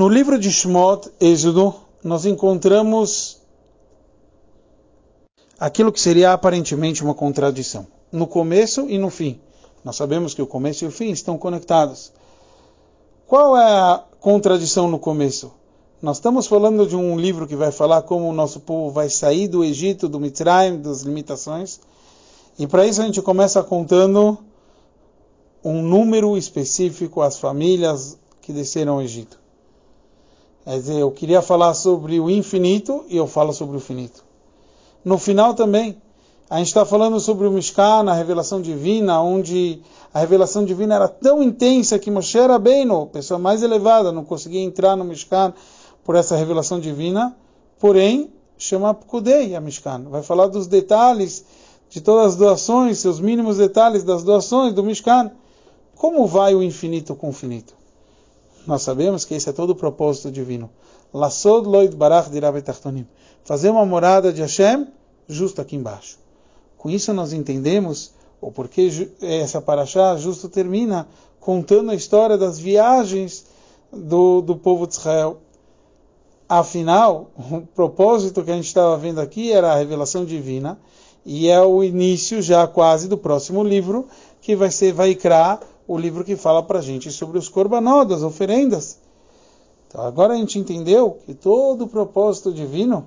No livro de Shmot, Êxodo, nós encontramos aquilo que seria aparentemente uma contradição. No começo e no fim. Nós sabemos que o começo e o fim estão conectados. Qual é a contradição no começo? Nós estamos falando de um livro que vai falar como o nosso povo vai sair do Egito, do Mitzrayim, das limitações. E para isso a gente começa contando um número específico às famílias que desceram ao Egito. Quer dizer, eu queria falar sobre o infinito e eu falo sobre o finito. No final também, a gente está falando sobre o Mishkan, a revelação divina, onde a revelação divina era tão intensa que Moshe Rabbeinu, pessoa mais elevada, não conseguia entrar no Mishkan por essa revelação divina, porém, chama Pkudei a Mishkan. Vai falar dos detalhes de todas as doações, seus mínimos detalhes das doações do Mishkan. Como vai o infinito com o finito? Nós sabemos que esse é todo o propósito divino. Lassod loid barach dirabetachtonim. Fazer uma morada de Hashem justo aqui embaixo. Com isso nós entendemos o porquê essa paraxá justo termina contando a história das viagens do, do povo de Israel Afinal, o propósito que a gente estava vendo aqui era a revelação divina, e é o início já quase do próximo livro, que vai ser Vaikra, o livro que fala para a gente sobre os korbanot, as oferendas. Então agora a gente entendeu que todo o propósito divino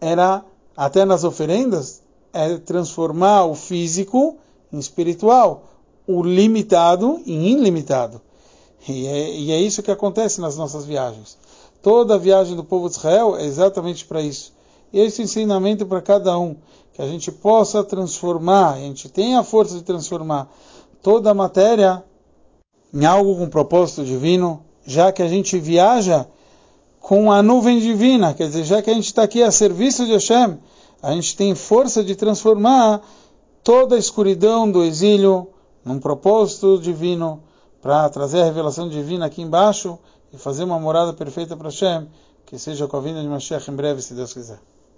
era, até nas oferendas, é transformar o físico em espiritual, o limitado em ilimitado. E é, e é isso que acontece nas nossas viagens. Toda a viagem do povo de Israel é exatamente para isso. E esse ensinamento para cada um, que a gente possa transformar, a gente tem a força de transformar toda a matéria em algo com propósito divino, já que a gente viaja com a nuvem divina, quer dizer, já que a gente está aqui a serviço de Hashem, a gente tem força de transformar toda a escuridão do exílio num propósito divino para trazer a revelação divina aqui embaixo e fazer uma morada perfeita para Hashem, que seja com a vinda de Mashiach em breve, se Deus quiser.